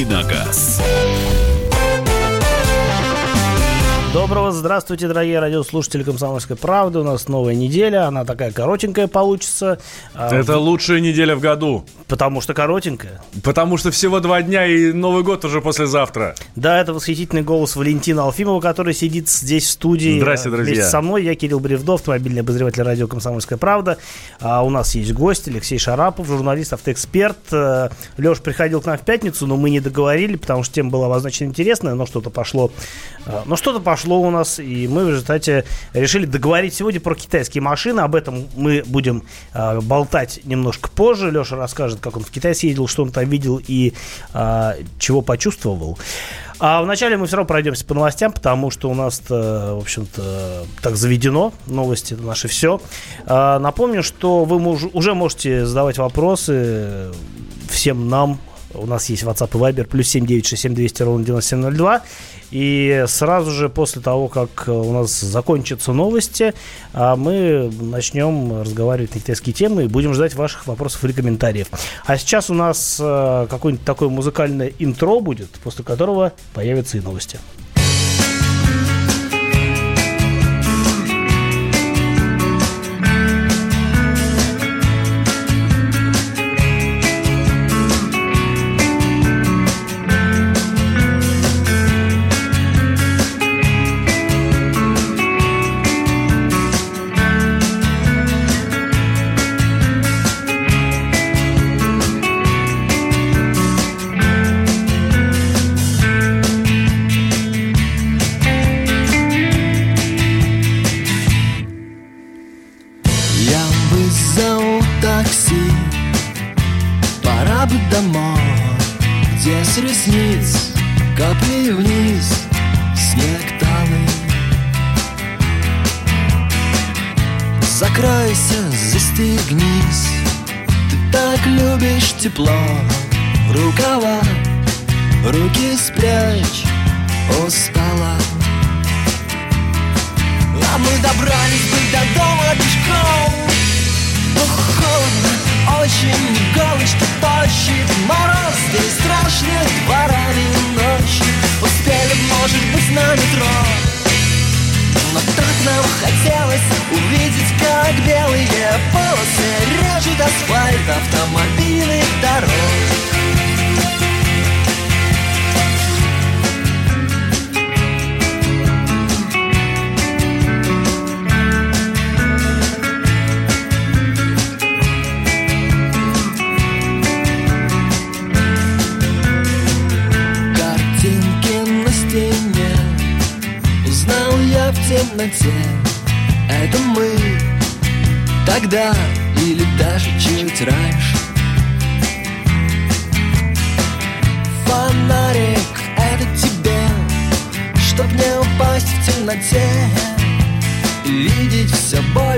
«Давиногаз». Доброго здравствуйте, дорогие радиослушатели «Комсомольской правды». У нас новая неделя, она такая коротенькая получится. А, Это лучшая неделя в году. Потому что коротенькая. Потому что всего два дня и Новый год уже послезавтра. Да, это восхитительный голос Валентина Алфимова, который сидит здесь в студии. Здравствуйте, друзья. Вместе со мной я Кирилл Бревдов, автомобильный обозреватель радио «Комсомольская правда». А у нас есть гость Алексей Шарапов, журналист, автоэксперт. Э, Леш приходил к нам в пятницу, но мы не договорили, потому что тема была обозначена интересная, но что-то пошло. Э, но что-то пошло у нас, и мы в результате решили договорить сегодня про китайские машины. Об этом мы будем э, болтать немножко позже. Леша расскажет, как он в Китай съездил, что он там видел и э, чего почувствовал. А вначале мы все равно пройдемся по новостям, потому что у нас, в общем-то, так заведено. Новости наше все. А, напомню, что вы уже можете задавать вопросы всем нам. У нас есть WhatsApp и Viber, плюс 7967 200 ровно 9702. И сразу же после того, как у нас закончатся новости, а, мы начнем разговаривать на китайские темы и будем ждать ваших вопросов или комментариев. А сейчас у нас а, какое-нибудь такое музыкальное интро будет, после которого появятся и новости.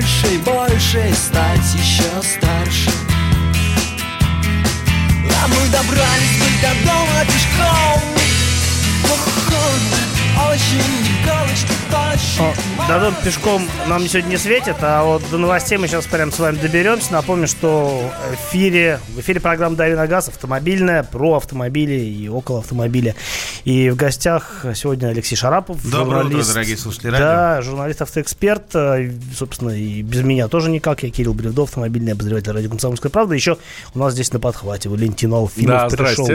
Больше и больше стать еще старше А мы добрались быть до дома пешком Холодно, очень до пешком нам сегодня не светит, а вот до новостей мы сейчас прям с вами доберемся. Напомню, что в эфире, в эфире программа «Дави на газ» автомобильная, про автомобили и около автомобиля. И в гостях сегодня Алексей Шарапов, Доброе журналист. утро, дорогие слушатели радио. Да, журналист-автоэксперт. Э, собственно, и без меня тоже никак. Я Кирилл Бревдов, автомобильный обозреватель радио «Комсомольская правда». Еще у нас здесь на подхвате Валентин Алфимов да, пришел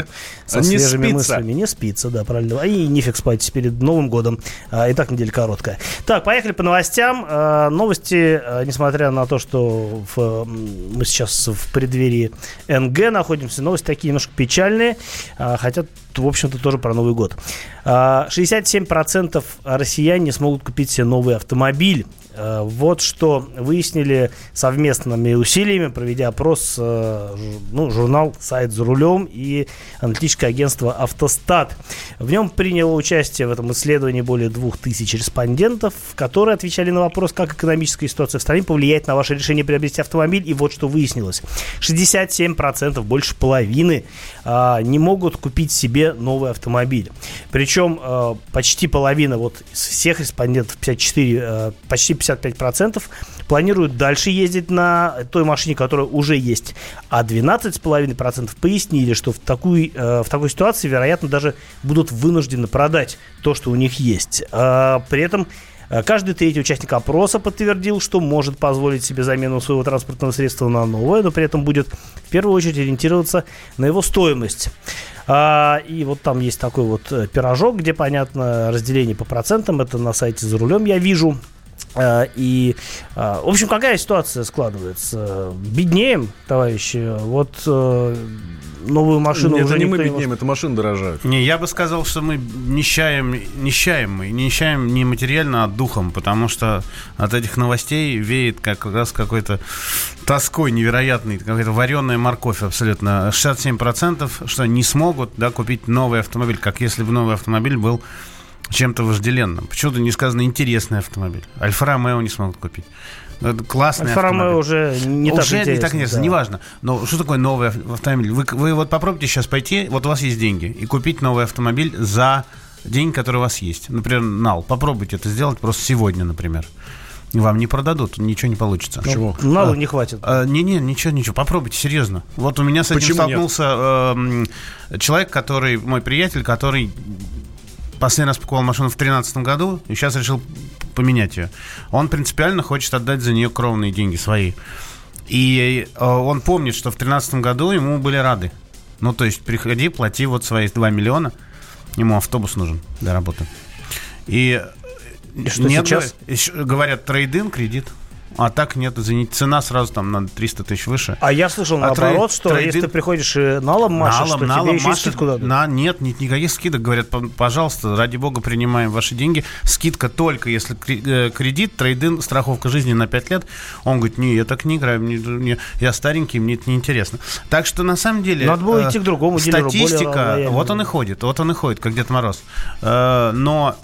со не свежими спится. мыслями. Не спится, да, правильно. И не фиг спать перед Новым годом. А, и так неделя короткая. Так, поехали по новостям. Э, новости, несмотря на то, что в, мы сейчас в преддверии НГ находимся, новости такие немножко печальные, хотя в общем-то, тоже про Новый год. 67% а, россиян не смогут купить себе новый автомобиль. А, вот что выяснили совместными усилиями, проведя опрос а, ну, журнал «Сайт за рулем» и аналитическое агентство «Автостат». В нем приняло участие в этом исследовании более 2000 респондентов, которые отвечали на вопрос, как экономическая ситуация в стране повлияет на ваше решение приобрести автомобиль. И вот что выяснилось. 67%, больше половины, не могут купить себе новый автомобиль. Причем э, почти половина вот всех респондентов, 54, э, почти 55% планируют дальше ездить на той машине, которая уже есть. А 12,5% пояснили, что в, такую, э, в такой ситуации, вероятно, даже будут вынуждены продать то, что у них есть. Э, при этом Каждый третий участник опроса подтвердил, что может позволить себе замену своего транспортного средства на новое, но при этом будет в первую очередь ориентироваться на его стоимость. А, и вот там есть такой вот э, пирожок, где понятно разделение по процентам. Это на сайте за рулем я вижу. А, И, а, в общем, какая ситуация складывается? Беднеем, товарищи. Вот э, новую машину Нет, уже это не мы никто не беднеем, это машины дорожают. Не, я бы сказал, что мы нищаем, нищаем мы, нищаем не материально, а духом, потому что от этих новостей веет как раз какой-то тоской невероятной, какая-то вареная морковь абсолютно. 67% что не смогут да, купить новый автомобиль, как если бы новый автомобиль был чем-то вожделенным. Почему-то не сказано интересный автомобиль. Альфа Ромео не смогут купить. Это классный Альфа автомобиль. Ромео уже не так Уже не так интересно, да. неважно. Но что такое новый ав- автомобиль? Вы, вы вот попробуйте сейчас пойти, вот у вас есть деньги, и купить новый автомобиль за деньги, которые у вас есть. Например, нал. Попробуйте это сделать просто сегодня, например. Вам не продадут, ничего не получится. Почему? Ну, Налу не хватит. А, Не-не, ничего, ничего, попробуйте, серьезно. Вот у меня с этим Почему столкнулся э, человек, который, мой приятель, который последний раз покупал машину в 2013 году и сейчас решил поменять ее. Он принципиально хочет отдать за нее кровные деньги свои. И э, он помнит, что в 2013 году ему были рады. Ну, то есть, приходи, плати вот свои 2 миллиона. Ему автобус нужен для работы. И, И что нет, сейчас? говорят, трейдин, кредит. А так нет, извините, цена сразу там на 300 тысяч выше. А я слышал А наоборот, трей- что трейдинг- если ты приходишь и налом машешь, что тебе еще машет. скидку дадут. На, нет, нет, никаких скидок. Говорят, «П- пожалуйста, ради бога, принимаем ваши деньги. Скидка только если э, кредит, трейдин, страховка жизни на 5 лет. Он говорит, не, я так не играю, мне, мне- я старенький, мне это неинтересно. Так что, на самом деле... Надо было э, идти к другому более Статистика, лояльному. вот он и ходит, вот он и ходит, как Дед Мороз. Э, Но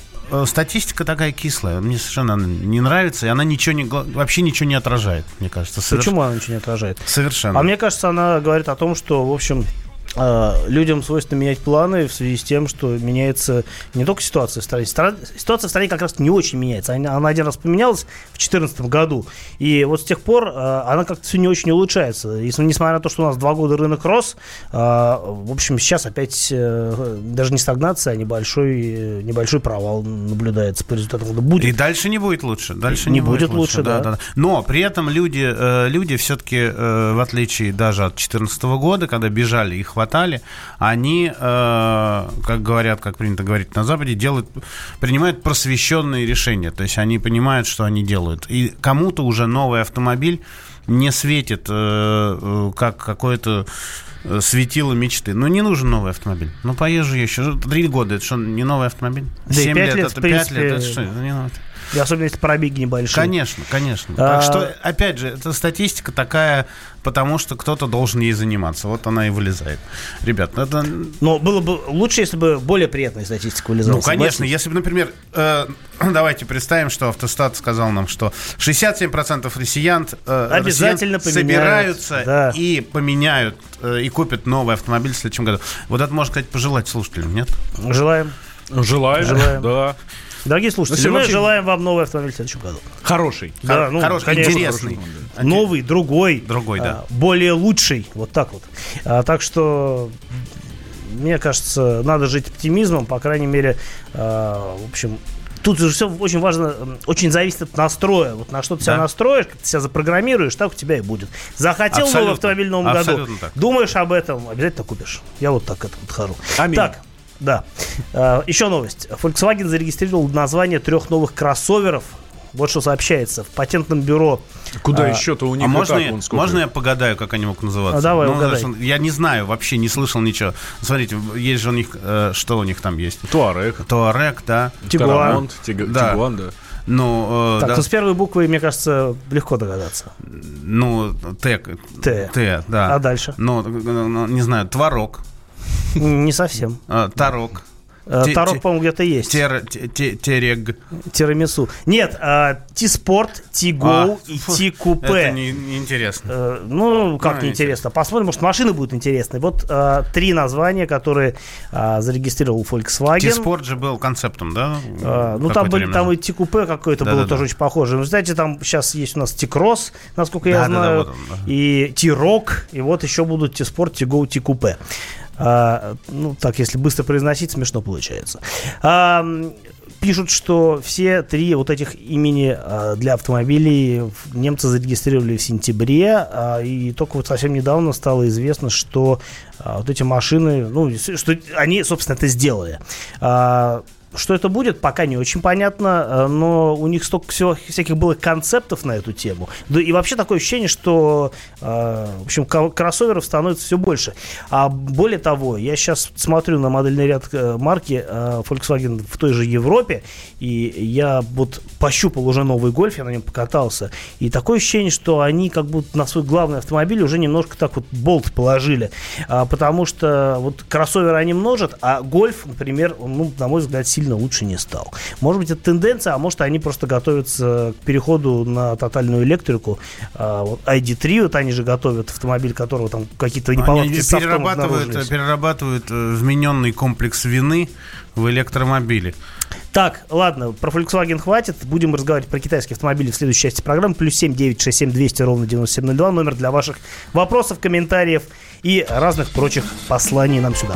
статистика такая кислая, мне совершенно она не нравится, и она ничего не, вообще ничего не отражает, мне кажется. Соверш- Почему она ничего не отражает? Совершенно. А мне кажется, она говорит о том, что, в общем, э, людям свойственно менять планы в связи с тем, что меняется не только ситуация в стране. Стра- Ситуация в стране как раз не очень меняется. Она, она один раз поменялась в 2014 году, и вот с тех пор э, она как-то все не очень улучшается. Если, несмотря на то, что у нас два года рынок рос, э, в общем, сейчас опять э, даже не стагнация, а небольшой, небольшой провал наблюдается по результатам года. Будет. И дальше не будет лучше. Дальше Не не, будет, будет лучше, да. Но при этом люди, э, люди все-таки, э, в отличие даже от 2014 года, когда бежали и хватали, они, э, как говорят, как принято говорить на Западе, делают, принимают просвещенные решения. То есть они понимают, что они делают. И кому-то уже новый автомобиль не светит э, э, как какое-то светило мечты. Ну, не нужен новый автомобиль. Ну, поезжу еще. Три года, это что, не новый автомобиль? Да Семь пять лет, это пять лет, это что? Это не новый. И особенно если пробеги небольшие. Конечно, конечно. А- Так что, опять же, эта статистика такая, потому что кто-то должен ей заниматься. Вот она и вылезает. Ребят, ну это... Но было бы лучше, если бы более приятная статистика вылезала. Ну, конечно, если бы, например, э, давайте представим, что автостат сказал нам, что 67% россиян, э, Обязательно россиян собираются да. и поменяют, э, и купят новый автомобиль в следующем году. Вот это можно сказать пожелать слушателям, нет? Желаем. Желаем. Желаем. Да. Дорогие слушатели, Ну, мы вообще- желаем вам новый автомобиль в следующем году. Хороший. Да, ну, Хороший, конечно. интересный. Новый, другой. Другой, да. а, более лучший. Вот так вот. А, так что, мне кажется, надо жить оптимизмом, по крайней мере, а, в общем, Тут же все очень важно, очень зависит от настроя. Вот на что ты себя Да. настроишь, как ты себя запрограммируешь, так у тебя и будет. Захотел новый Абсолютно. автомобиль в новом году, Абсолютно так. думаешь об этом, обязательно купишь. Я вот так к этому подхожу. Аминь. Так, да. А, еще новость. Volkswagen зарегистрировал название трех новых кроссоверов. Вот что сообщается. В патентном бюро Куда А, еще-то у них А можно, так я, можно я погадаю, как они могут называться? А, давай, Ну, угадай. знаешь, Я не знаю вообще, не слышал ничего. Смотрите, есть же у них, э, что у них там есть? Туарек. Туарек, да. Тигуан. Да. Тигуан, да. Ну, э, Так, да, с первой буквы, мне кажется, легко догадаться. ну, Т. Т. Т, да. А дальше? Ну, ну, не знаю, Творог, Не совсем. э, Тарок, Э, Тарок, те- по-моему, где-то есть. Тер- те- те- Терег. Тирамису. Нет, а, Ти-спорт, Ти-гоу А, и Ти-купе. Это не- неинтересно. Э, Ну, как Ну, неинтересно. Посмотрим, может, машины будут интересные. Вот э, три названия, которые э, зарегистрировал Volkswagen. T-Sport же был концептом, да? А, ну, там, были, там и. Ти-купе какое-то было тоже очень похоже. Вы знаете, там сейчас есть у нас Ти-кросс, насколько я знаю, и Ти-рок, и вот еще будут Ти-спорт, Ти-гоу, Ти-купе. А, ну, так, если быстро произносить, смешно получается. А, пишут, что все три вот этих имени а, для автомобилей немцы зарегистрировали в сентябре, а, и только вот совсем недавно стало известно, что а, вот эти машины, ну, что они, собственно, это сделали. Что это будет, пока не очень понятно, э, но у них столько всего, всяких было концептов на эту тему. Да и вообще такое ощущение, что э, в общем, кроссоверов становится все больше. А более того, я сейчас смотрю на модельный ряд э, марки Volkswagen в той же Европе, и я вот пощупал уже новый гольф, я на нем покатался, и такое ощущение, что они как будто на свой главный автомобиль уже немножко так вот болт положили, А, потому что вот кроссоверы они множат, а гольф, например, ну, на мой взгляд, сильно лучше не стал. Может быть, это тенденция, а может, они просто готовятся к переходу на тотальную электрику. А, вот ID3, вот они же готовят автомобиль, которого там какие-то неполадки Они с софтом перерабатывают, перерабатывают э, вмененный комплекс вины в электромобиле. Так, ладно, про Volkswagen хватит. Будем разговаривать про китайские автомобили в следующей части программы. Плюс 7 967 200 ровно 9702. Номер для ваших вопросов, комментариев и разных прочих посланий нам сюда.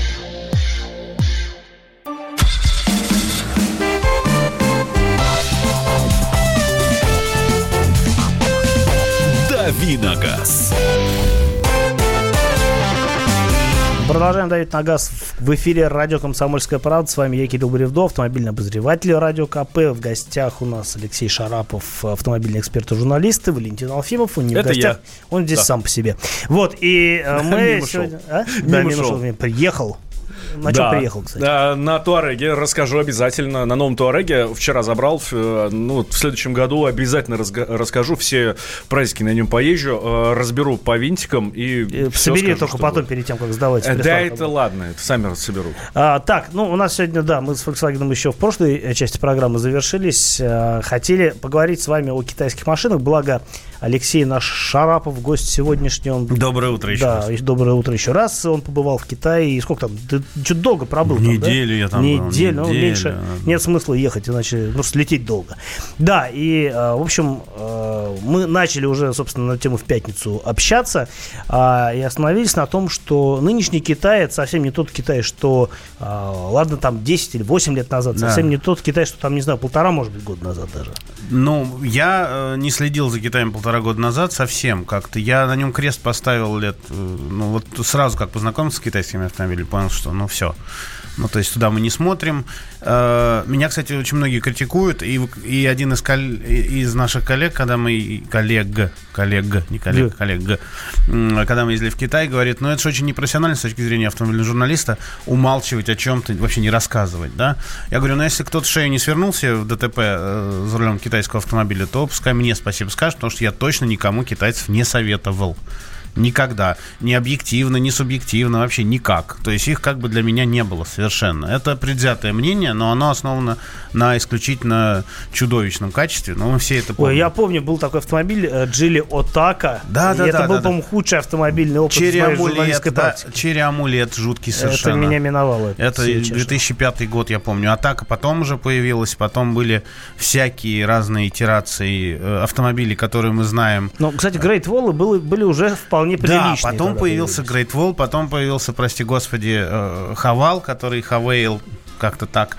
Давиногаз. Продолжаем давить на газ в- в эфире радио «Комсомольская правда». С вами я, Кирилл Бревдо, автомобильный обозреватель радио КП. В гостях у нас Алексей Шарапов, автомобильный эксперт и журналист, и Валентин Алфимов. Он не в Это гостях, я. он здесь сам по себе. Вот, и э, мы сегодня... А? Да, Мимо мимо шел. шел, приехал. На чем Да. приехал, кстати? Да, на Туареге расскажу обязательно. На новом Туареге вчера забрал. э, Ну, в следующем году обязательно разга- расскажу. Все праздники на нем поезжу, э, разберу по винтикам и Э, всё Собери скажу, только потом, будет. перед тем, как сдавать. Э, Да, это ладно, это сами соберут. А, так, ну, у нас сегодня, да, мы с Volkswagen еще в прошлой э, части программы завершились. А, хотели поговорить с вами о китайских машинах, благо Алексей наш Шарапов, гость сегодняшний, он... Доброе утро еще да, раз. и доброе утро еще раз. Он побывал в Китае. И сколько там? Что-то долго пробыл там, да? Неделю я там был, Неделю. ну, неделю, меньше. Нет смысла ехать, иначе ну, слететь долго. Да, и, э, в общем, э, мы начали уже, собственно, на тему в пятницу общаться а, и остановились на том, что нынешний Китай это совсем не тот Китай, что, а, ладно, там 10 или 8 лет назад, Да. совсем не тот Китай, что там, не знаю, полтора, может быть, года назад даже. Ну, я э, не следил за Китаем полтора года назад совсем как-то. Я на нем крест поставил лет, ну вот сразу как познакомился с китайскими автомобилями, понял, что ну все. Ну, то есть туда мы не смотрим. Э, Меня, кстати, очень многие критикуют, и, и один из, кол- из наших коллег, когда мы... Коллег, коллег, не коллег, Да. коллег, когда мы ездили в Китай, говорит, ну, это же очень непрофессионально с точки зрения автомобильного журналиста умалчивать о чем-то, вообще не рассказывать, да? Я говорю, ну, если кто-то шею не свернулся в ДТП э, за рулем китайского автомобиля, то пускай мне спасибо скажет, потому что я точно никому китайцев не советовал. Никогда. Ни объективно, ни субъективно, вообще никак. То есть их как бы для меня не было совершенно. Это предвзятое мнение, но оно основано на исключительно чудовищном качестве. Но мы все это помним. Ой, я помню, был такой автомобиль э, Джили Отака. Да, И да, это да, был, да, да. по-моему, худший автомобильный опыт Черри амулет, да, черри амулет жуткий совершенно. Это меня миновало. Это если честно. 2005 год, я помню. Атака потом уже появилась, потом были всякие разные итерации э, автомобилей, которые мы знаем. Но, кстати, Great Wall были, были уже вполне приличные. Да, потом появился. Great Wall, потом появился, прости господи, э, Хавал, который Хавейл, как-то так,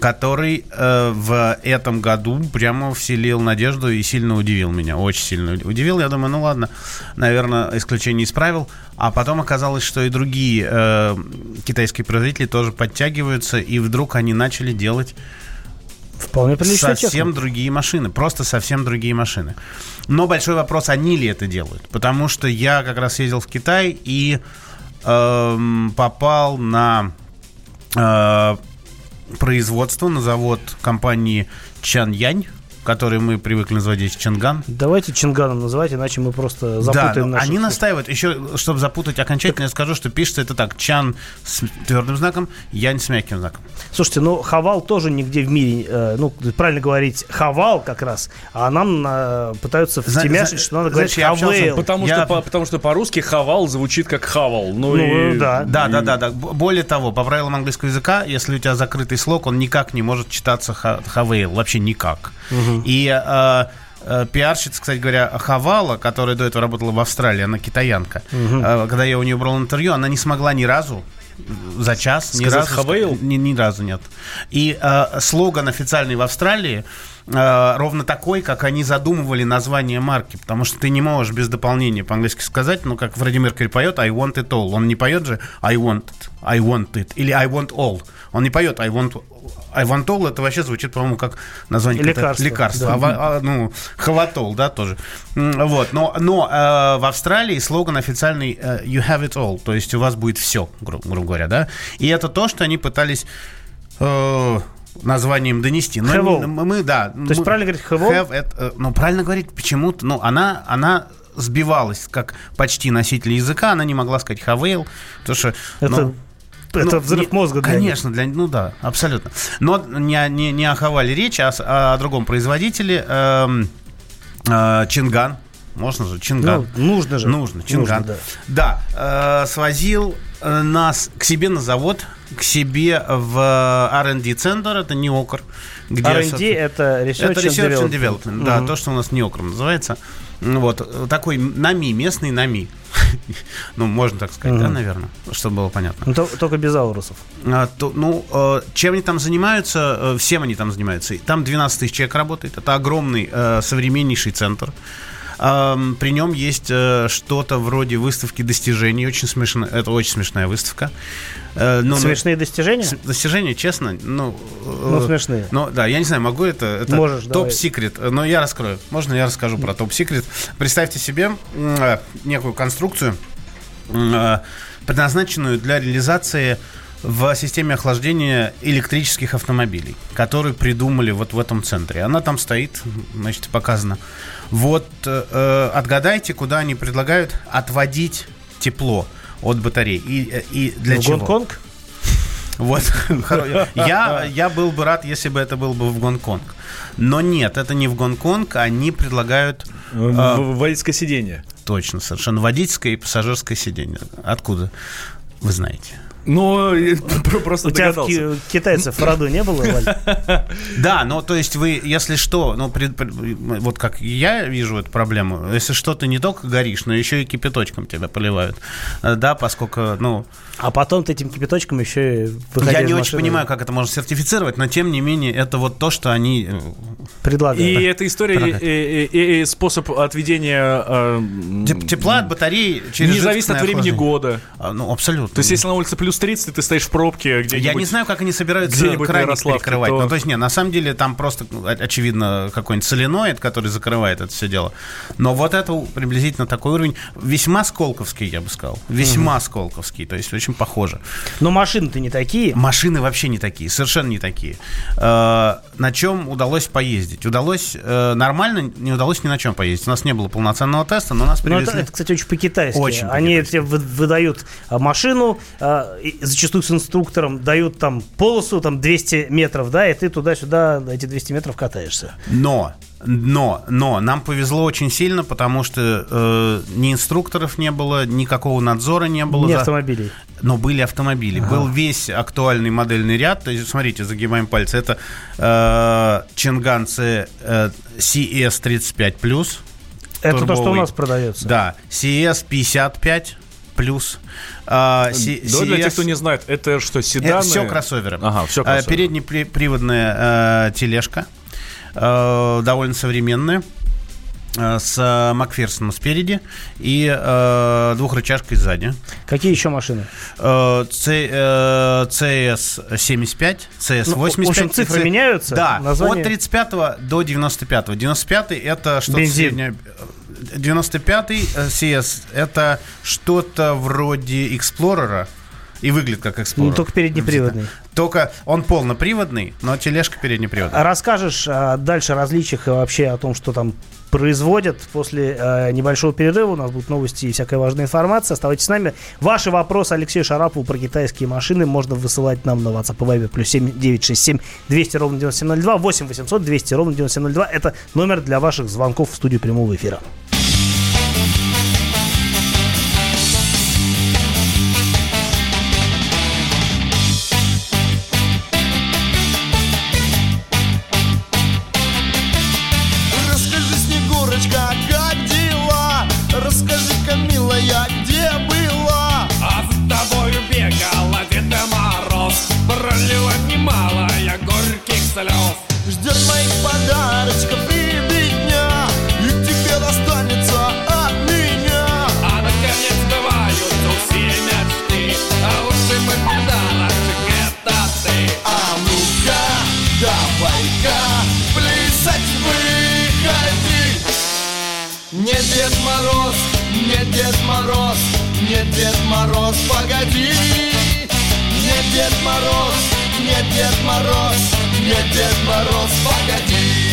который э, в этом году прямо вселил надежду и сильно удивил меня, очень сильно удивил. Я думаю, ну ладно, наверное, исключение исправил. А потом оказалось, что и другие э, китайские производители тоже подтягиваются, и вдруг они начали делать Вполне приличная совсем техника. другие машины, просто совсем другие машины. Но большой вопрос, они ли это делают? Потому что я как раз ездил в Китай и эм, попал на э, производство, на завод компании Чаньянь, который мы привыкли называть здесь Чанган. Давайте Чинганом называть, иначе мы просто запутаем да, они настаивают. Еще, чтобы запутать окончательно, я скажу, что пишется это так. Чан с твердым знаком, Янь с мягким знаком. Слушайте, ну Хавал тоже нигде в мире, э, ну правильно говорить, Хавал как раз, а нам э, пытаются втемяшить, что надо знаешь, говорить общался- Хавейл. Потому, Я- что, по- потому что по-русски хавал звучит как хавал. Ну, Ну, и- да. Да, да, да, да. Б- Более того, по правилам английского языка, если у тебя закрытый слог, он никак не может читаться ха- хавейл, вообще никак. И э, э, пиарщица, кстати говоря, Хавала, которая до этого работала в Австралии, она китаянка, э, когда я у нее брал интервью, она не смогла ни разу за час ни Сказать разу «Хавейл»? ни, ни разу нет. И э, слоган официальный в Австралии э, ровно такой, как они задумывали название марки, потому что ты не можешь без дополнения по-английски сказать, ну как Фредди Меркьюри поет I want it all, он не поет же I want it, I want it или I want all, он не поет I want I want all, это вообще звучит, по-моему, как название Лекарство, лекарство. да. А а, ну, хаватол, да, тоже. Вот, но, но э, в Австралии слоган официальный э, you have it all, то есть у вас будет все, гру- грубо говоря, да. И это то, что они пытались э, названием донести. Но не- мы, да. То есть правильно говорить all? have it, э, ну, правильно говорить почему-то, ну, она, она сбивалась, как почти носитель языка, она не могла сказать have потому что... Это, ну, это ну, взрыв не- мозга для них. Конечно, для, ну да, абсолютно. Но не, о- не, не о Хавале речь, а с- о, другом производителе. эм, э, Чинган. Можно же? Чинган. Ну, нужно же. Нужно, Чинган. Нужно, да, э, свозил э, нас к себе на завод, к себе в R&D центр, это не Окр. Где, R&D это Research, это Research and Development, Development. да, Мгм. то, что у нас НИОКРом называется. Ну Вот, э, такой НАМИ, местный НАМИ. Ну, можно так сказать, да, наверное, чтобы было понятно. Ну, то- только без аурусов. А, то, ну, э, чем они там занимаются? Э, Всем они там занимаются. Там 12 тысяч человек работает. Это огромный, э, современнейший центр. При нем есть э, что-то вроде выставки достижений. Очень смешно. Это очень смешная выставка. Э, ну, ну, Смешные достижения? с- Достижения, честно, ну... Ну, э, смешные. Ну, да, я не знаю, могу это... это Можешь. Топ-секрет. Но я раскрою. Можно я расскажу про топ-секрет? Представьте себе э, некую конструкцию, э, предназначенную для реализации в системе охлаждения электрических автомобилей, которые придумали вот в этом центре. Она там стоит, значит, показано. Вот э, э, отгадайте, куда они предлагают отводить тепло от батарей. И, э, и для В чего? Гонконг? Вот. Я, я был бы рад, если бы это был бы в Гонконг. Но нет, это не в Гонконг. Они предлагают а, В- Водительское сиденье. точно совершенно водительское и пассажирское сиденье. Откуда? Вы знаете. Ну, э, про- просто У тебя в догадался. ки- китайцев в роду не было? Да, но то есть вы, если что, ну, вот как я вижу эту проблему, если что, ты не только горишь, но еще и кипяточком тебя поливают. Э, Да, поскольку, ну, А потом ты этим кипяточком еще и я не очень понимаю, как это можно сертифицировать, но тем не менее, это вот то, что они э, предлагают. И эта история, и, способ отведения э, м, Теп- Тепла от батареи через не зависит от времени года. А, Ну, абсолютно. То есть, если на улице плюс 30, и ты стоишь в пробке где-нибудь... Я не знаю, как они собираются краник перекрывать. то- Ну, то есть, нет, на самом деле там просто, ну, очевидно, какой-нибудь соленоид, который закрывает это все дело. Но вот это приблизительно такой уровень, весьма сколковский, я бы сказал. Весьма сколковский, то есть очень похоже. Но машины-то не такие. Машины вообще не такие, совершенно не такие. Э, на чем удалось поездить? Удалось э, нормально, не удалось ни на чем поездить. У нас не было полноценного теста, но нас Ну, это, привезли... это, кстати, очень по-китайски. Очень Они по-китайски. тебе вы- выдают а, машину, и зачастую с инструктором дают там полосу, там 200 метров, да, и ты туда-сюда эти 200 метров катаешься. Но, но, но нам повезло очень сильно, потому что э, ни инструкторов не было, никакого надзора не было. Не за- автомобилей. Но были автомобили. Был весь актуальный модельный ряд. То есть, смотрите, загибаем пальцы. Это э, Чинган C, э, CS35+. Это то, что у турбовый. нас продается. Да. CS55. Плюс. А, Си- Да, для тех, CS кто не знает, это что, седаны? Это все кроссоверы. Ага, все Э, кроссоверы. Переднеприводная э, тележка, э, довольно современная, э, с э, Макферсоном спереди и э, двухрычажкой сзади. Какие еще машины? Э, C- э, CS75, CS85. Ну, в общем, цифры C- меняются, Да, название- от 35 до 95. 95 это что-то Бензин. среднее. 95 э, CS это что-то вроде Эксплорера. И выглядит как Explorer. Ну, только переднеприводный. Только он полноприводный, но тележка переднеприводная. Расскажешь а, дальше о различиях и вообще о том, что там производят. После э, небольшого перерыва у нас будут новости и всякая важная информация. Оставайтесь с нами. Ваши вопросы Алексею Шарапову про китайские машины можно высылать нам на WhatsApp и Viber плюс 7 967 200 ровно 9702 8 800 200 ровно 9702. Это номер для ваших звонков в студию прямого эфира. Мороз, не Дед Мороз, погоди Не Дед Мороз, не Дед Мороз, не Дед Мороз, погоди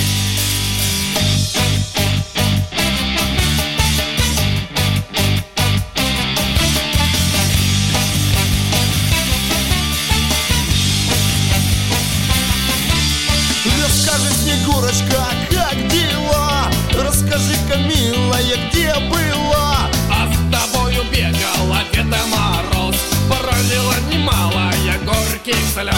Расскажи, Снегурочка, как дела? Расскажи-ка, милая, где была? А тобою бегала Деда Мороз Пролила немало я горьких слез.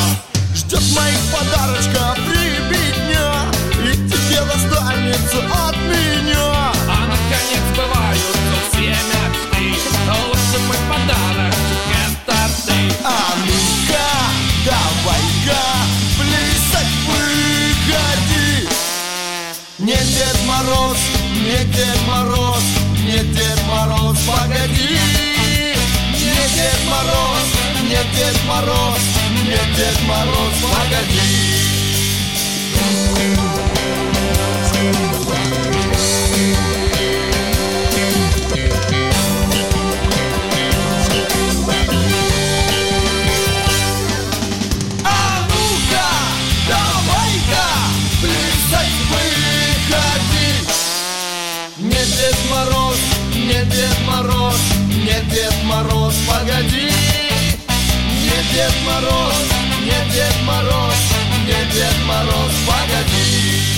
Ждет моих подарочка прибедня И тебе достанется от меня. А наконец бывают все мечты. А лучше мой подарочек это ты. А ну-ка, давай-ка плясать выходи. Не Дед Мороз, не Дед Мороз, Мороз, нет, Дед Мороз, нет, Дед Мороз, погоди. А Дед Мороз, не Дед Мороз, погоди. Не Дед Мороз, не Дед Мороз, не Дед Мороз, погоди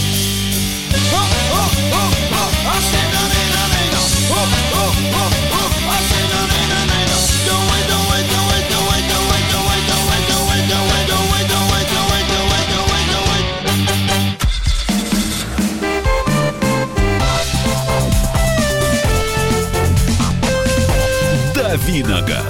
А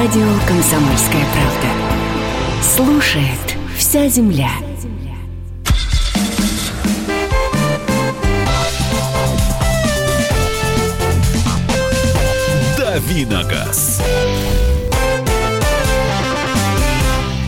Радио «Комсомольская правда». Слушает вся земля. Давиногаз.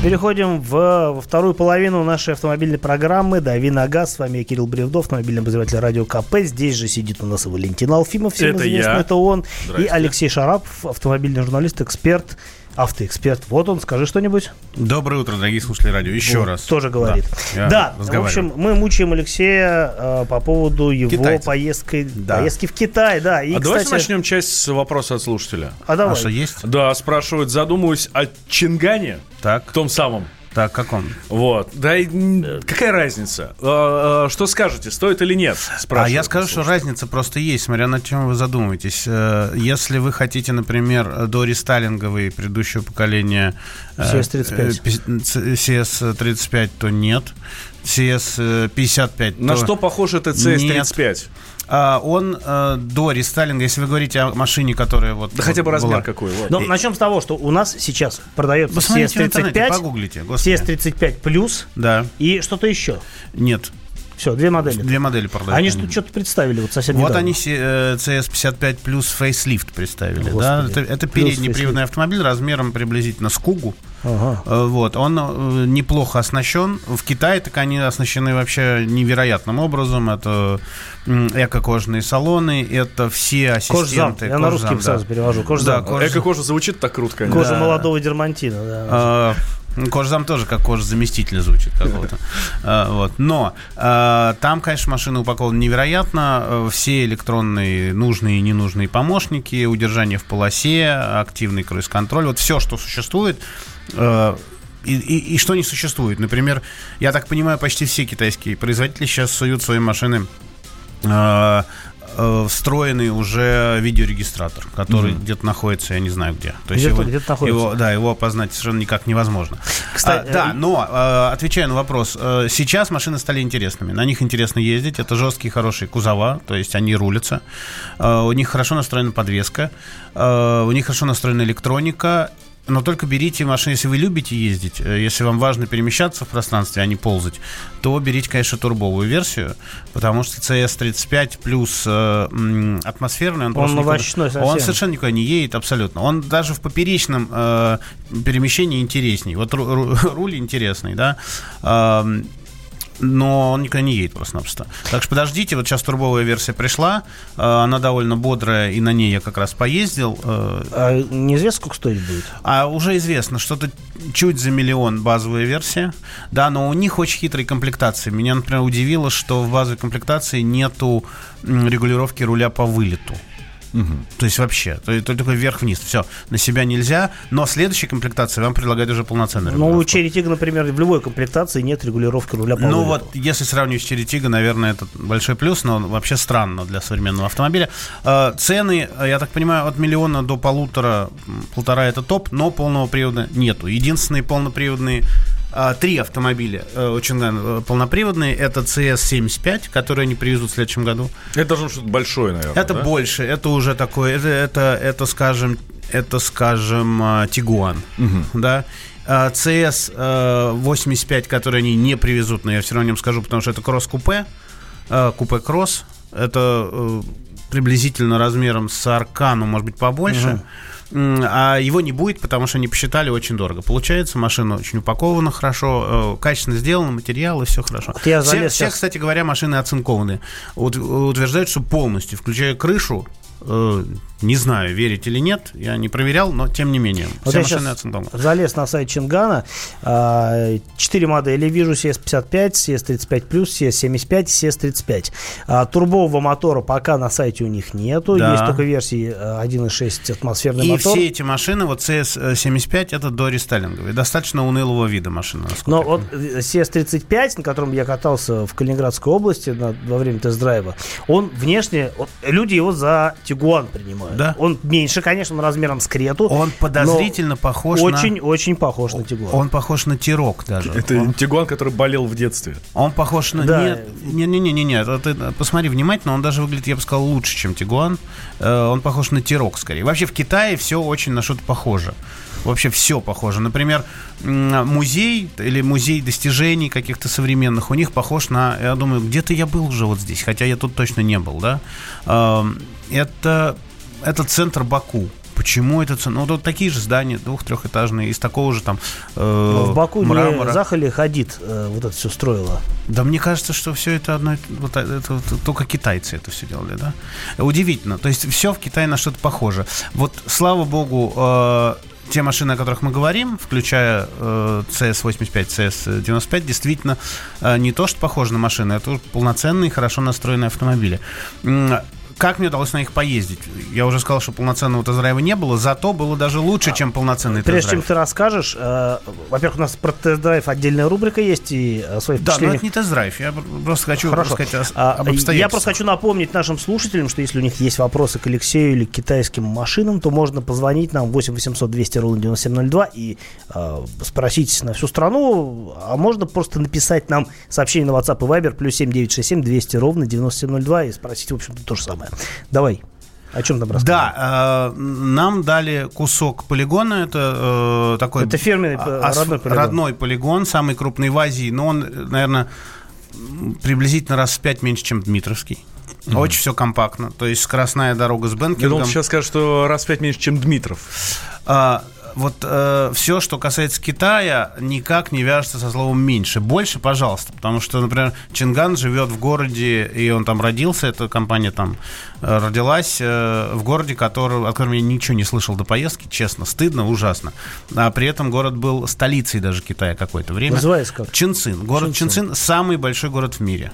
Переходим в, во вторую половину нашей автомобильной программы «Дави на газ». С вами я, Кирилл Бревдов, автомобильный обозреватель радио КП. Здесь же сидит у нас и Валентин Алфимов, всем Это известно, я. это он. И. Алексей Шарапов, автомобильный журналист, эксперт, автоэксперт. Вот он, скажи что-нибудь. Доброе утро, дорогие слушатели радио. Еще Вот, раз. Тоже говорит. я Да, в общем, мы мучаем Алексея э, по поводу его поездки, Да. поездки в Китай. Да. И, а давайте кстати, начнем часть с вопроса от слушателя. А давай. А что есть? Да, спрашивают, задумываюсь о Чингане, Так. том самом. Так, как он? Вот. Да и какая разница? А, а, Что скажете, стоит или нет? А я скажу, что разница просто есть, смотря на чем вы задумаетесь. Э, Если вы хотите, например, до рестайлинговые предыдущего поколения э, CS-35. э, пи- ц- CS-35, то нет. CS-55, На то что похож этот нет. CS-35? А, Он э, до рестайлинга, если вы говорите о машине, которая вот... Да хотя бы вот размер была. какой. вот. Но начнем с того, что у нас сейчас продается Посмотрите в интернете, CS35, погуглите, господи. CS35 плюс Да, и что-то еще. нет. Все, две модели. Две модели продают. Они что- что-то представили вот совсем Вот недавно. они се- э, CS55 плюс фейслифт представили. Господи. Да? Это, это передний приводный автомобиль размером приблизительно с Кугу. Ага. Э, Вот, он э, неплохо оснащен. В Китае так они оснащены вообще невероятным образом. Это м, эко-кожаные салоны, это все Кожзам. ассистенты. Я на русский Кожзам, сразу да. перевожу. Кожзам. Да, кож- Эко-кожа звучит так круто, конечно. Кожа Да. молодого дермантина, да. А, Кожзам тоже как кожа заместителя звучит какого-то. А, Вот. Но а, там, конечно, машина упакована невероятно. Э, Все электронные нужные и ненужные помощники, удержание в полосе, активный круиз-контроль. Вот все, что существует, э, и, и- и что не существует. Например, я так понимаю, почти все китайские производители сейчас суют свои машины э, э, встроенный уже видеорегистратор, который где-то находится, я не знаю где. То есть Где-то- его, где-то находится. его- да, его опознать совершенно никак невозможно. Кстати, А, да, э, но э, отвечая на вопрос, э, сейчас машины стали интересными. На них интересно ездить. Это жесткие, хорошие кузова, то есть они рулятся. Э, у них хорошо настроена подвеска, э, у них хорошо настроена электроника. Но только берите машину, если вы любите ездить, э, если вам важно перемещаться в пространстве, а не ползать, то берите, конечно, турбовую версию, потому что CS35 плюс э, атмосферный, он, просто никуда- совсем. он совершенно никуда не едет, абсолютно. Он даже в поперечном э, перемещении интересней. Вот ру- ру- руль интересный, да. Эм, но он никуда не едет просто-напросто. Так что подождите, вот сейчас турбовая версия пришла, э, она довольно бодрая, и на ней я как раз поездил. э, А неизвестно, сколько стоить будет. а уже известно, что-то чуть за миллион базовая версия, да, но у них очень хитрые комплектации. Меня, например, удивило, что в базовой комплектации нету регулировки руля по вылету. То есть вообще, то есть только вверх-вниз, все, на себя нельзя, но в следующей комплектации вам предлагают уже полноценную Но у Tiggo, например, в любой комплектации нет регулировки руля по Ну вот, если сравнивать с Tiggo, наверное, это большой плюс, но вообще странно для современного автомобиля. Э, Цены, э, я так понимаю, от миллиона до полутора, полтора это топ, но полного привода нету. Единственные полноприводные Три автомобиля э, очень э, полноприводные. Это CS75, которые они привезут в следующем году. Это должно быть что-то большое, наверное. Это да? больше, это уже такое, это, это, это скажем, это, скажем, э, Тигуан, да. А, CS э, 85, который они не привезут, но я все равно о нем скажу, потому что это кросс-купе, купе-кросс, это э, приблизительно размером с Аркану, может быть, побольше. М, А его не будет, потому что они посчитали очень дорого. Получается, машина очень упакована хорошо, э, качественно сделана, материалы, все хорошо. Вот я все, все, кстати говоря, машины оцинкованы. Вот, утверждают, что полностью, включая крышу, не знаю, верить или нет, я не проверял, но тем не менее, Вот все машины сейчас оцинкованы. залез на сайт Чингана. а, Четыре модели вижу. CS55, CS35+, CS75, CS35. А, Турбового мотора пока на сайте у них нету. Да. Есть только версии а, 1.6 атмосферный И мотор. все эти машины, вот CS75, это до рестайлинговые. Достаточно унылого вида машина. Но вот э, CS35, на котором я катался в Калининградской области во время тест-драйва, он внешне, вот люди его за Тигуан принимают. Да. Он меньше, конечно, он размером с Крету. Он подозрительно похож на- Очень-очень похож на Тигуан. Он похож на Тирок даже. Это он, Тигуан, который болел в детстве. он похож на... Да. Нет, Не-не-не, нет. Вот ты посмотри внимательно, он даже выглядит, я бы сказал, лучше, чем Тигуан. Э, Он похож на Тирок скорее. Вообще в Китае все очень на что-то похоже. Вообще все похоже. Например, музей или музей достижений каких-то современных у них похож на... Я думаю, где-то я был уже вот здесь, хотя я тут точно не был, да? Это, это центр Баку. почему это цена? Ну, вот такие же здания, двух-трехэтажные, из такого же там э, Но в Баку мрамора. не Захали Хадид э, вот это все строила. Да мне кажется, что все это одно, вот это, это только китайцы это все делали, да? Удивительно. То есть все в Китае на что-то похоже. Вот слава богу, э, те машины, о которых мы говорим, включая э, CS85, CS95, действительно э, не то, что похожи на машины, это полноценные, хорошо настроенные автомобили. Как мне удалось на них поездить? Я уже сказал, что полноценного тест-драйва не было, зато было даже лучше, чем полноценный Прежде чем тест-драйв. ты расскажешь, э, во-первых, у нас про тест-драйв отдельная рубрика есть и э, свои Да, но это не тест-драйв. Я просто хочу Хорошо. сказать о- А, об я обстоятельствах. просто хочу напомнить нашим слушателям, что если у них есть вопросы к Алексею или к китайским машинам, то можно позвонить нам 8 800 200 ровно 9702 и э, спросить на всю страну, а можно просто написать нам сообщение на WhatsApp и Viber плюс 7967 200 ровно 9702 и спросить, в общем-то, то же самое. Давай. О чем там? Да, э, нам дали кусок полигона. Это э, такой... Это фирменный, а- э, родной полигон. родной полигон, самый крупный в Азии. Но он, наверное, приблизительно раз в пять меньше, чем Дмитровский. Очень все компактно. То есть скоростная дорога с Я думал, бенкингом. сейчас скажет, что раз в пять меньше, чем Дмитров. А, вот все, что касается Китая, никак не вяжется со словом меньше. Больше, пожалуйста. Потому что, например, Чинган живет в городе, и он там родился, эта компания там э, родилась э, в городе, который, о котором я ничего не слышал до поездки, честно, стыдно, ужасно. А при этом город был столицей даже Китая какое-то время. Называется как? Чунцин. Город Чунцин. Чунцин самый большой город в мире.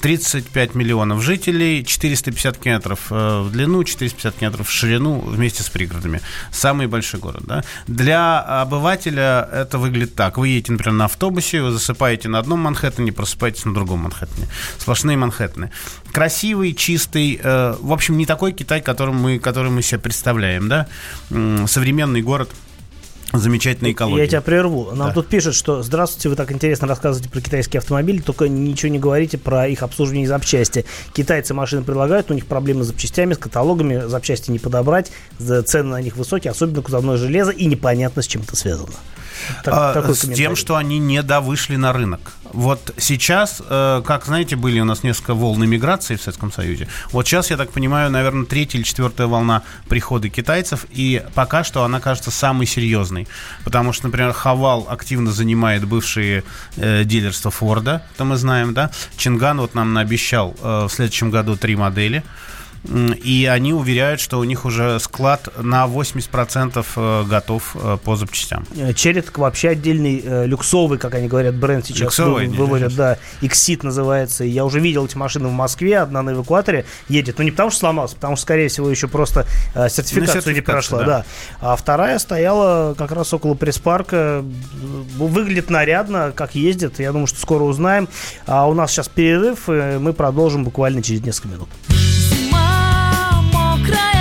35 миллионов жителей, 450 километров э, в длину, 450 километров в ширину вместе с пригородами. Самый большой город, да. Для обывателя это выглядит так. Вы едете, например, на автобусе, вы засыпаете на одном Манхэттене, просыпаетесь на другом Манхэттене. Сплошные Манхэттены. Красивый, чистый, э, в общем, не такой Китай, который мы, который мы себе представляем, да. Современный город, замечательная экология. Я тебя прерву. Нам Да. тут пишут, что здравствуйте, вы так интересно рассказываете про китайские автомобили, только ничего не говорите про их обслуживание и запчасти. Китайцы машины предлагают, у них проблемы с запчастями, с каталогами, запчасти не подобрать, цены на них высокие, особенно кузовное железо, и непонятно, с чем это связано. Так- А, с тем, что они не довышли на рынок. Вот сейчас, э, как знаете, были у нас несколько волн иммиграции в Советском Союзе. Вот сейчас, я так понимаю, наверное, третья или четвертая волна прихода китайцев, и пока что она кажется самой серьезной. Потому что, например, Хавал активно занимает бывшие э, дилерства Форда, это мы знаем, да. Чинган вот нам наобещал э, в следующем году три модели. И они уверяют, что у них уже склад на 80% э, готов э, по запчастям. Э, Черед вообще отдельный э, люксовый, как они говорят, бренд сейчас Люксовый, вы- не выводят, да, Xit называется. Я уже видел эти машины в Москве, одна на эвакуаторе едет. Ну не потому что сломался, потому что, скорее всего, еще просто э, сертификацию не сертификацию, прошла, да. да. А вторая стояла как раз около пресс-парка. Выглядит нарядно, как ездит. Я думаю, что скоро узнаем. А у нас сейчас перерыв, и мы продолжим буквально через несколько минут. creer.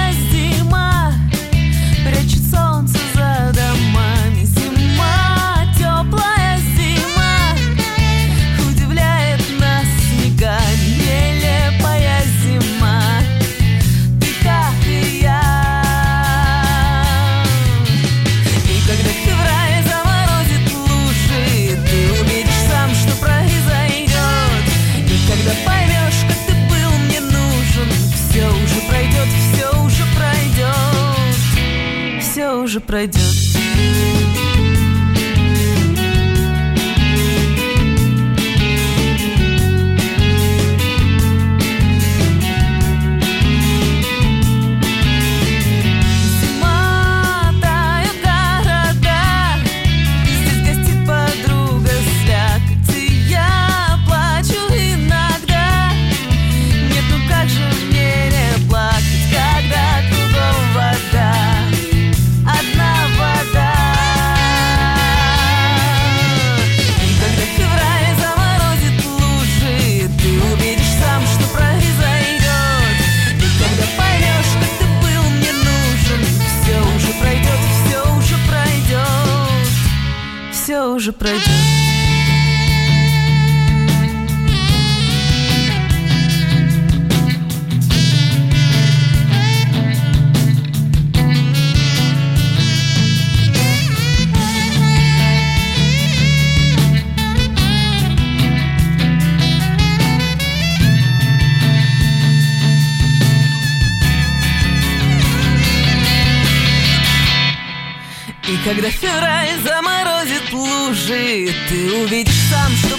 Когда февраль заморозит лужи. Ты увидишь сам, что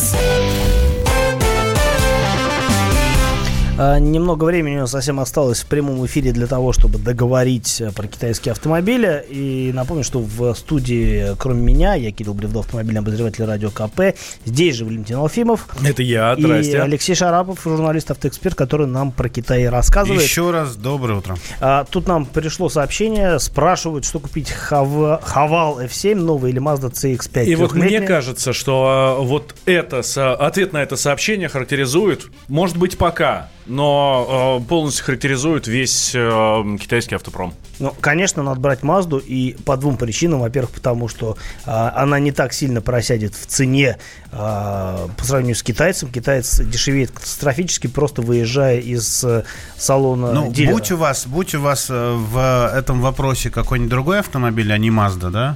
Немного времени у нас совсем осталось в прямом эфире для того, чтобы договорить э, про китайские автомобили. И напомню, что в студии, кроме меня, я Кирилл Бревдов, автомобильный обозреватель радио КП. Здесь же Валентин Алфимов. Это я, И здрасте. Алексей Шарапов, журналист, автоэксперт, который нам про Китай рассказывает. Еще раз доброе утро. А, тут нам пришло сообщение, спрашивают, что купить Хав- Хавал F7 новый или Mazda CX-5. И вот мне кажется, что а, вот это ответ на это сообщение характеризует, может быть, пока, но а, полностью характеризует весь а, китайский автопром. Ну, конечно, надо брать Мазду и по двум причинам. Во-первых, потому что а, она не так сильно просядет в цене а, по сравнению с китайцем. Китаец дешевеет катастрофически, просто выезжая из э, салона Ну, дилера. будь у вас, будь у вас э, в этом вопросе какой-нибудь другой автомобиль, а не Mazda, да,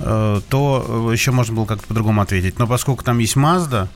э, то э, еще можно было как-то по-другому ответить. Но поскольку там есть Mazda,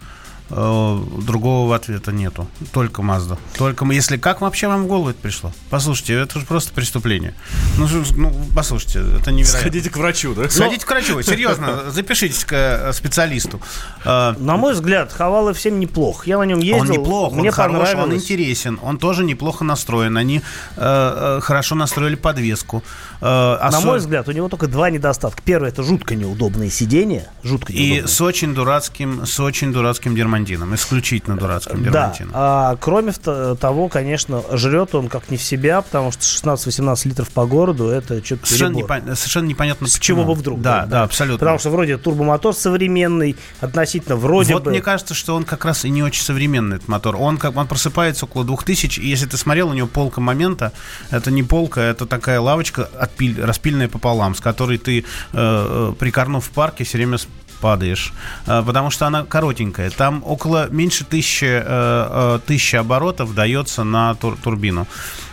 э, другого ответа нету. Только Mazda. Только мы- если как вообще вам в голову это пришло? Послушайте, это же просто преступление. Ну, ну, послушайте, это невероятно. Сходите к врачу, да? Сходите к врачу, серьезно, запишитесь к э, специалисту. Э, На мой взгляд, Хавал F7 неплох. Я на нем ездил. Он неплох, мне он хорош, он интересен, он тоже неплохо настроен. Они э, хорошо настроили подвеску. Э, На осо- мой взгляд, у него только два недостатка. Первый это жутко неудобные сиденья. Жутко И неудобные. с очень дурацким, с очень дурацким дермантином, исключительно дурацким Да, дермантином. а, кроме того, конечно, жрет он как не в себя, потому что 16-18 литров по городу это что-то Совершенно, непон- совершенно непонятно С почему. чего бы вдруг? Да, да, абсолютно. Потому что вроде турбомотор современный, относительно вроде вот бы... мне кажется, что он как раз и не очень современный, этот мотор. Он как он просыпается около 2000, и если ты смотрел, у него полка момента, это не полка, это такая лавочка отпиль- распильная пополам, с которой ты, э, э, прикорнув в парке, все время падаешь, Э, потому что она коротенькая. Там около меньше тысячи, э, э, тысячи оборотов дается на тур- турбину.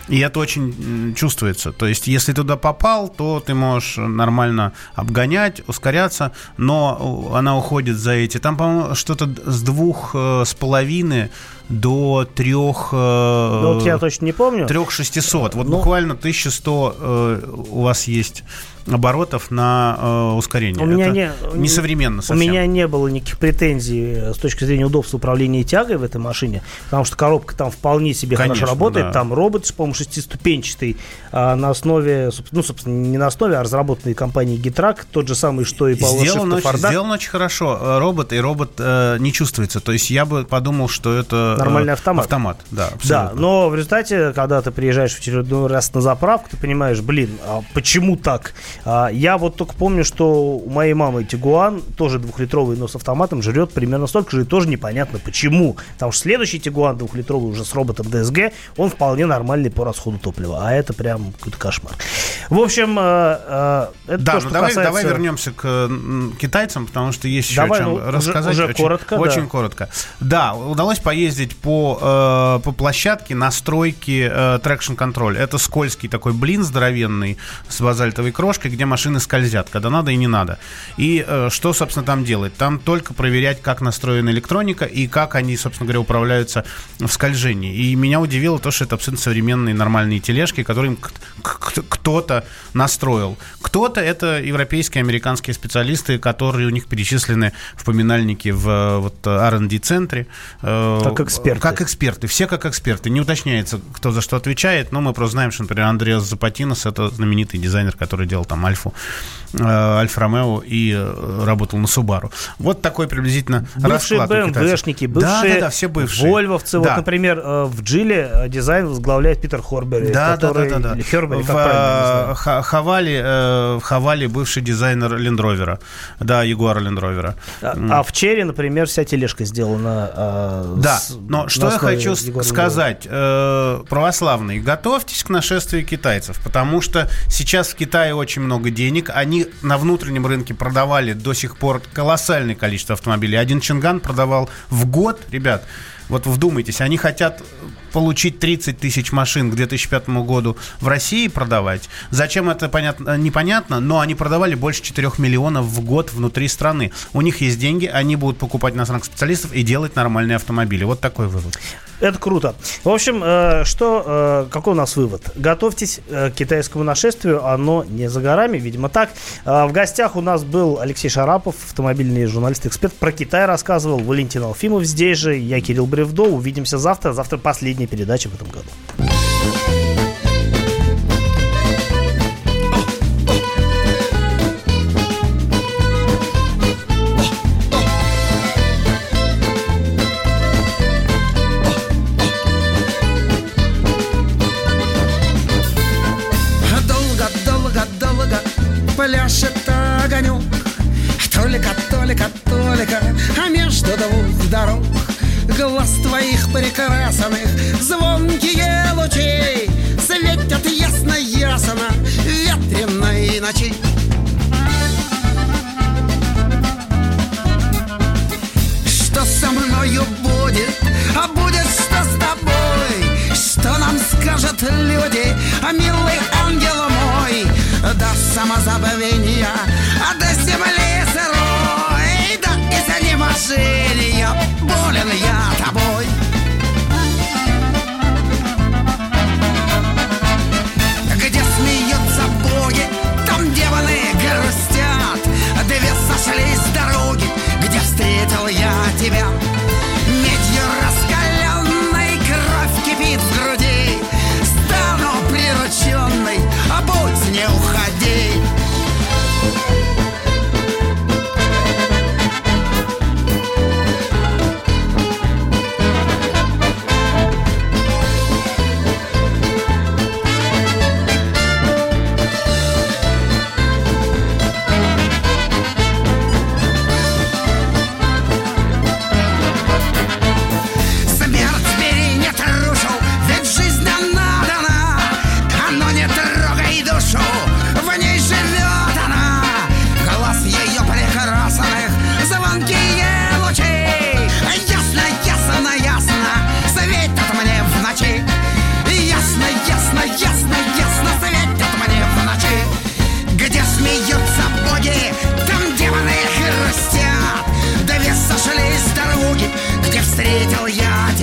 И это очень чувствуется. То есть, если туда попал, то ты можешь нормально обгонять, ускоряться, но она уходит за эти. Там, по-моему, что-то с двух с половиной до трех... Ну, вот я точно не помню. Трех 600. Вот буквально 1100 э, у вас есть оборотов на э, ускорение. У меня Это не, несовременно У совсем. меня не было никаких претензий э, с точки зрения удобства управления тягой в этой машине, потому что коробка там вполне себе Конечно, хорошо работает. да. Там робот, по-моему, шестиступенчатый, а, на основе, ну, собственно, не на основе, а разработанной компанией Гитрак, тот же самый, что и Сделано Shift очень, Форда. сделано очень хорошо. Э, Робот и робот э, не чувствуется. То есть я бы подумал, что это... э, Нормальный автомат. Автомат, да. Да, абсолютно. но в результате, когда ты приезжаешь в очередной раз на заправку, ты понимаешь, блин, а почему так? А, я вот только помню, что у моей мамы Тигуан, тоже двухлитровый, но с автоматом, жрет примерно столько же, и тоже непонятно почему. Потому что следующий Тигуан двухлитровый уже с роботом DSG, он вполне нормальный по расходу топлива, а это прям какой-то кошмар. В общем, э, э, это Да, то, ну что давай, касается... давай вернемся к китайцам, потому что есть еще Давай, о чем ну, уже- рассказать. уже очень, коротко, Очень да. коротко. Да, удалось поездить по, э, по площадке настройки traction control. Это скользкий такой блин здоровенный с базальтовой крошкой, где машины скользят, когда надо и не надо. И э, что, собственно, там делать? Там только проверять, как настроена электроника и как они, собственно говоря, управляются в скольжении. И меня удивило то, что это абсолютно современные нормальные тележки, которые кто-то настроил. Кто-то это европейские, американские специалисты, которые у них перечислены в поминальнике в э, вот, R&D-центре. э, Как эксперты. Как эксперты. Все как эксперты. Не уточняется, кто за что отвечает, но мы просто знаем, что, например, Андреас Запатинос это знаменитый дизайнер, который делал там Альфу, э, Альфа Ромео и э, работал на Субару. Вот такой приблизительно Бывшие расклад. БМВшники, Да, бывшие да, да, все бывшие. Вольвовцы. Вот, Да. например, э, в Джиле дизайн возглавляет Питер Хорбери. Да, да, который- да, да, да. Или Хербери, в, правильно, Хавали, в Хавали бывший дизайнер Лендровера. Да, Ягуара Лендровера. А, а в Черри, например, вся тележка сделана. Да, с- но что я хочу Егора сказать, э, православные, готовьтесь к нашествию китайцев, потому что сейчас в Китае очень много денег, они на внутреннем рынке продавали до сих пор колоссальное количество автомобилей. Один Чинган продавал в год, ребят, вот вдумайтесь, они хотят получить 30 тысяч машин к 2005 году в России продавать. Зачем это понятно, непонятно, но они продавали больше 4 миллионов в год внутри страны. У них есть деньги, они будут покупать иностранных специалистов и делать нормальные автомобили. Вот такой вывод. Это круто. В общем, э, что, э, какой у нас вывод? Готовьтесь э, к китайскому нашествию, оно не за горами, видимо так. В гостях у нас был Алексей Шарапов, автомобильный журналист-эксперт, про Китай рассказывал, Валентин Алфимов здесь же, я Кирилл Бревдо. Увидимся завтра. Завтра последняя передача в этом году. novamente.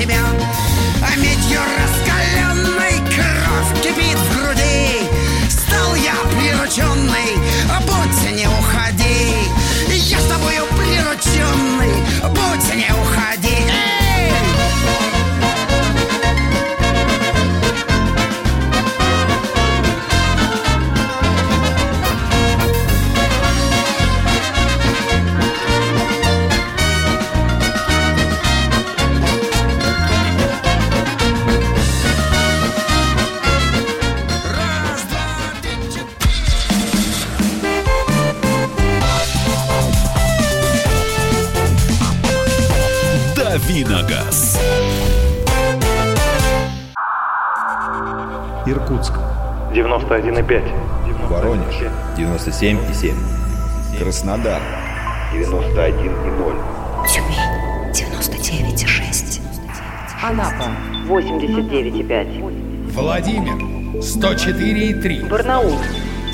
тебя. А медью рассказывать 91,5. Воронеж. 97,7. Краснодар. 91,0. Тюмень 99,6. Анапа 89,5. Владимир 104,3. Барнаул